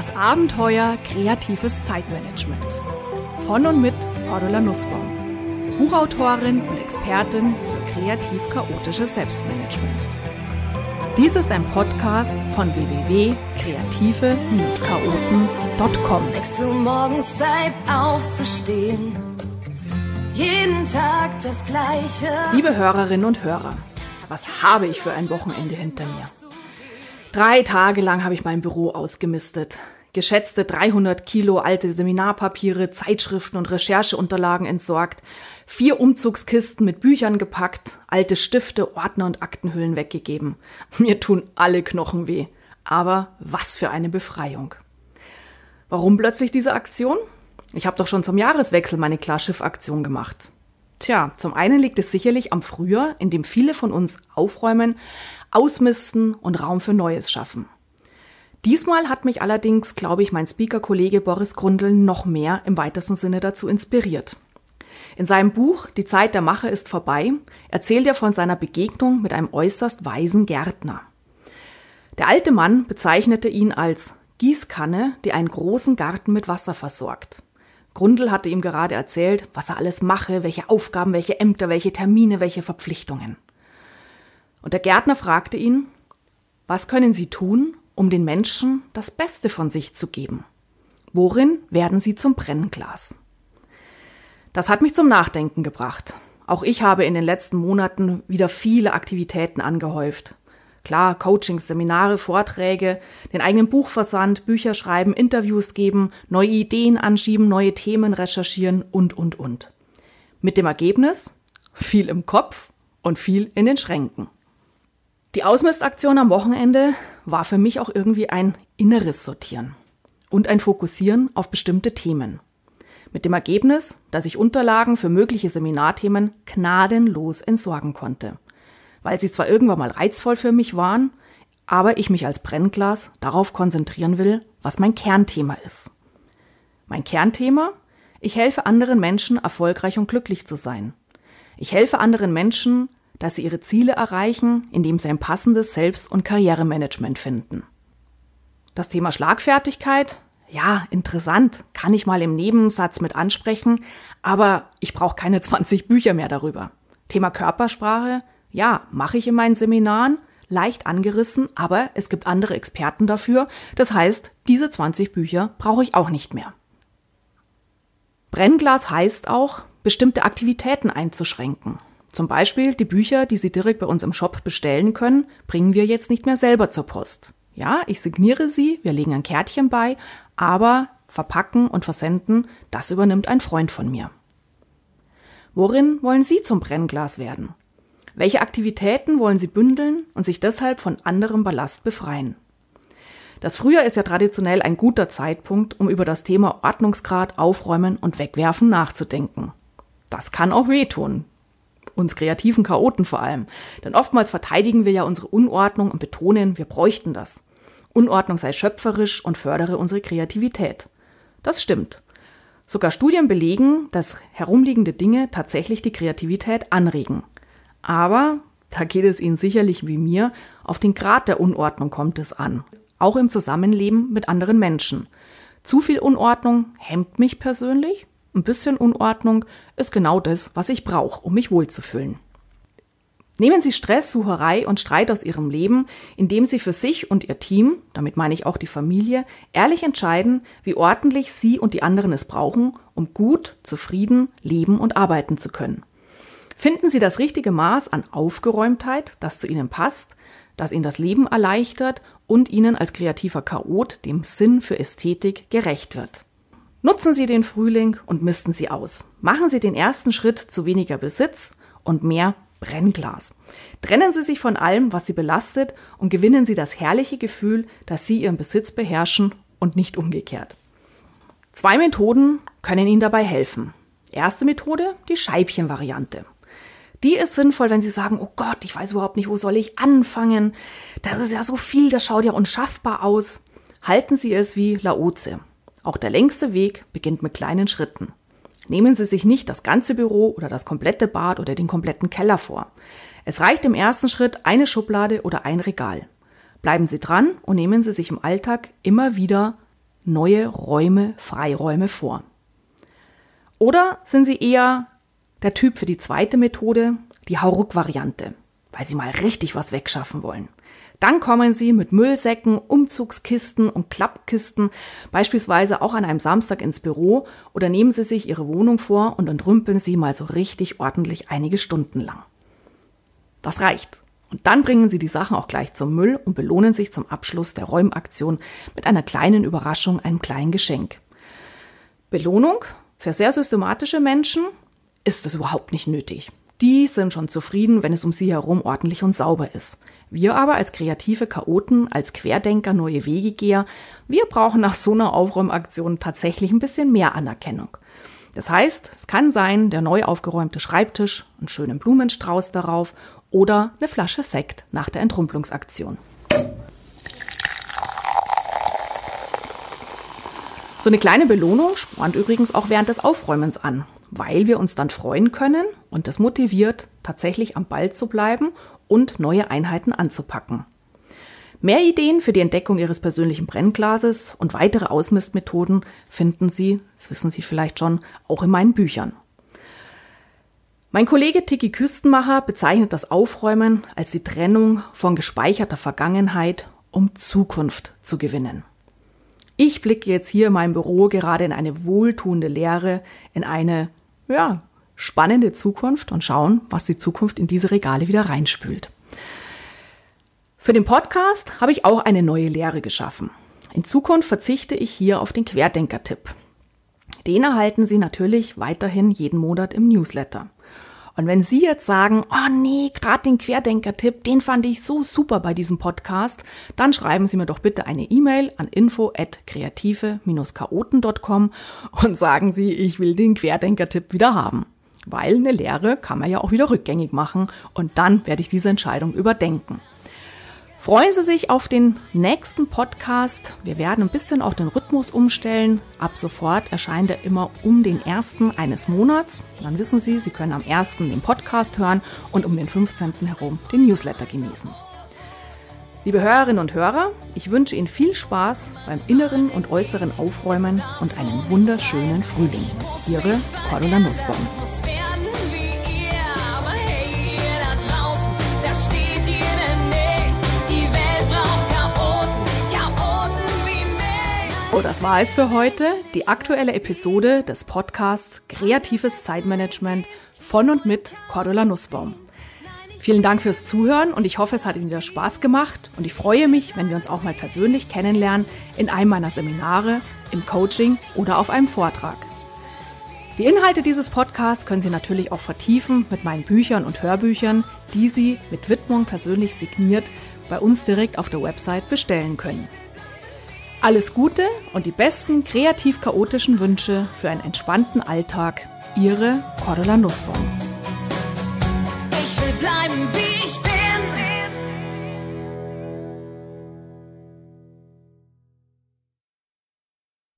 Das Abenteuer kreatives Zeitmanagement. Von und mit Cordula Nussbaum. Buchautorin und Expertin für kreativ-chaotisches Selbstmanagement. Dies ist ein Podcast von www.kreative-chaoten.com. 6 Uhr morgens Zeit aufzustehen. Jeden Tag das Gleiche. Liebe Hörerinnen und Hörer, was habe ich für ein Wochenende hinter mir? Drei Tage lang habe ich mein Büro ausgemistet. Geschätzte 300 Kilo alte Seminarpapiere, Zeitschriften und Rechercheunterlagen entsorgt, vier Umzugskisten mit Büchern gepackt, alte Stifte, Ordner und Aktenhüllen weggegeben. Mir tun alle Knochen weh. Aber was für eine Befreiung. Warum plötzlich diese Aktion? Ich habe doch schon zum Jahreswechsel meine Klarschiff-Aktion gemacht. Tja, zum einen liegt es sicherlich am Frühjahr, in dem viele von uns aufräumen, ausmisten und Raum für Neues schaffen. Diesmal hat mich allerdings, glaube ich, mein Speaker-Kollege Boris Grundl noch mehr im weitesten Sinne dazu inspiriert. In seinem Buch Die Zeit der Mache ist vorbei erzählt er von seiner Begegnung mit einem äußerst weisen Gärtner. Der alte Mann bezeichnete ihn als Gießkanne, die einen großen Garten mit Wasser versorgt. Grundl hatte ihm gerade erzählt, was er alles mache, welche Aufgaben, welche Ämter, welche Termine, welche Verpflichtungen. Und der Gärtner fragte ihn, was können Sie tun, um den Menschen das Beste von sich zu geben? Worin werden Sie zum Brennglas? Das hat mich zum Nachdenken gebracht. Auch ich habe in den letzten Monaten wieder viele Aktivitäten angehäuft. Klar, Coachings, Seminare, Vorträge, den eigenen Buchversand, Bücher schreiben, Interviews geben, neue Ideen anschieben, neue Themen recherchieren und, und, und. Mit dem Ergebnis viel im Kopf und viel in den Schränken. Die Ausmistaktion am Wochenende war für mich auch irgendwie ein inneres Sortieren und ein Fokussieren auf bestimmte Themen. Mit dem Ergebnis, dass ich Unterlagen für mögliche Seminarthemen gnadenlos entsorgen konnte weil sie zwar irgendwann mal reizvoll für mich waren, aber ich mich als Brennglas darauf konzentrieren will, was mein Kernthema ist. Mein Kernthema? Ich helfe anderen Menschen, erfolgreich und glücklich zu sein. Ich helfe anderen Menschen, dass sie ihre Ziele erreichen, indem sie ein passendes Selbst- und Karrieremanagement finden. Das Thema Schlagfertigkeit? Ja, interessant, kann ich mal im Nebensatz mit ansprechen, aber ich brauche keine 20 Bücher mehr darüber. Thema Körpersprache? Ja, mache ich in meinen Seminaren, leicht angerissen, aber es gibt andere Experten dafür. Das heißt, diese 20 Bücher brauche ich auch nicht mehr. Brennglas heißt auch, bestimmte Aktivitäten einzuschränken. Zum Beispiel die Bücher, die Sie direkt bei uns im Shop bestellen können, bringen wir jetzt nicht mehr selber zur Post. Ja, ich signiere sie, wir legen ein Kärtchen bei, aber verpacken und versenden, das übernimmt ein Freund von mir. Worin wollen Sie zum Brennglas werden? Welche Aktivitäten wollen Sie bündeln und sich deshalb von anderem Ballast befreien? Das Frühjahr ist ja traditionell ein guter Zeitpunkt, um über das Thema Ordnungsgrad, Aufräumen und Wegwerfen nachzudenken. Das kann auch wehtun. Uns kreativen Chaoten vor allem. Denn oftmals verteidigen wir ja unsere Unordnung und betonen, wir bräuchten das. Unordnung sei schöpferisch und fördere unsere Kreativität. Das stimmt. Sogar Studien belegen, dass herumliegende Dinge tatsächlich die Kreativität anregen. Aber, da geht es Ihnen sicherlich wie mir, auf den Grad der Unordnung kommt es an. Auch im Zusammenleben mit anderen Menschen. Zu viel Unordnung hemmt mich persönlich. Ein bisschen Unordnung ist genau das, was ich brauche, um mich wohlzufühlen. Nehmen Sie Stress, Sucherei und Streit aus Ihrem Leben, indem Sie für sich und Ihr Team, damit meine ich auch die Familie, ehrlich entscheiden, wie ordentlich Sie und die anderen es brauchen, um gut, zufrieden leben und arbeiten zu können. Finden Sie das richtige Maß an Aufgeräumtheit, das zu Ihnen passt, das Ihnen das Leben erleichtert und Ihnen als kreativer Chaot dem Sinn für Ästhetik gerecht wird. Nutzen Sie den Frühling und misten Sie aus. Machen Sie den ersten Schritt zu weniger Besitz und mehr Brennglas. Trennen Sie sich von allem, was Sie belastet und gewinnen Sie das herrliche Gefühl, dass Sie Ihren Besitz beherrschen und nicht umgekehrt. Zwei Methoden können Ihnen dabei helfen. Erste Methode, die Scheibchen-Variante. Die ist sinnvoll, wenn Sie sagen, oh Gott, ich weiß überhaupt nicht, wo soll ich anfangen? Das ist ja so viel, das schaut ja unschaffbar aus. Halten Sie es wie Laoze. Auch der längste Weg beginnt mit kleinen Schritten. Nehmen Sie sich nicht das ganze Büro oder das komplette Bad oder den kompletten Keller vor. Es reicht im ersten Schritt eine Schublade oder ein Regal. Bleiben Sie dran und nehmen Sie sich im Alltag immer wieder neue Räume, Freiräume vor. Oder sind Sie eher der Typ für die zweite Methode, die Hauruck-Variante, weil Sie mal richtig was wegschaffen wollen? Dann kommen Sie mit Müllsäcken, Umzugskisten und Klappkisten beispielsweise auch an einem Samstag ins Büro oder nehmen Sie sich Ihre Wohnung vor und entrümpeln Sie mal so richtig ordentlich einige Stunden lang. Das reicht. Und dann bringen Sie die Sachen auch gleich zum Müll und belohnen sich zum Abschluss der Räumaktion mit einer kleinen Überraschung, einem kleinen Geschenk. Belohnung für sehr systematische Menschen ist es überhaupt nicht nötig. Die sind schon zufrieden, wenn es um sie herum ordentlich und sauber ist. Wir aber als kreative Chaoten, als Querdenker, neue Wegegeher, wir brauchen nach so einer Aufräumaktion tatsächlich ein bisschen mehr Anerkennung. Das heißt, es kann sein, der neu aufgeräumte Schreibtisch, einen schönen Blumenstrauß darauf oder eine Flasche Sekt nach der Entrümpelungsaktion. So eine kleine Belohnung spornt übrigens auch während des Aufräumens an, weil wir uns dann freuen können und das motiviert, tatsächlich am Ball zu bleiben und neue Einheiten anzupacken. Mehr Ideen für die Entdeckung Ihres persönlichen Brennglases und weitere Ausmistmethoden finden Sie, das wissen Sie vielleicht schon, auch in meinen Büchern. Mein Kollege Tiki Küstenmacher bezeichnet das Aufräumen als die Trennung von gespeicherter Vergangenheit, um Zukunft zu gewinnen. Ich blicke jetzt hier in meinem Büro gerade in eine wohltuende Leere, in eine, ja, spannende Zukunft und schauen, was die Zukunft in diese Regale wieder reinspült. Für den Podcast habe ich auch eine neue Lehre geschaffen. In Zukunft verzichte ich hier auf den Querdenker-Tipp. Den erhalten Sie natürlich weiterhin jeden Monat im Newsletter. Und wenn Sie jetzt sagen, oh nee, gerade den Querdenker-Tipp, den fand ich so super bei diesem Podcast, dann schreiben Sie mir doch bitte eine E-Mail an info@kreative-chaoten.com und sagen Sie, ich will den Querdenker-Tipp wieder haben. Weil eine Lehre kann man ja auch wieder rückgängig machen und dann werde ich diese Entscheidung überdenken. Freuen Sie sich auf den nächsten Podcast. Wir werden ein bisschen auch den Rhythmus umstellen. Ab sofort erscheint er immer um den ersten eines Monats. Dann wissen Sie, Sie können am ersten den Podcast hören und um den 15. herum den Newsletter genießen. Liebe Hörerinnen und Hörer, ich wünsche Ihnen viel Spaß beim inneren und äußeren Aufräumen und einen wunderschönen Frühling. Ihre Cordula Nussbaum. So, das war es für heute. Die aktuelle Episode des Podcasts Kreatives Zeitmanagement von und mit Cordula Nussbaum. Vielen Dank fürs Zuhören und ich hoffe, es hat Ihnen wieder Spaß gemacht und ich freue mich, wenn wir uns auch mal persönlich kennenlernen in einem meiner Seminare, im Coaching oder auf einem Vortrag. Die Inhalte dieses Podcasts können Sie natürlich auch vertiefen mit meinen Büchern und Hörbüchern, die Sie mit Widmung persönlich signiert bei uns direkt auf der Website bestellen können. Alles Gute und die besten kreativ-chaotischen Wünsche für einen entspannten Alltag. Ihre Cordula Nussbaum. Ich will bleiben, wie ich bin.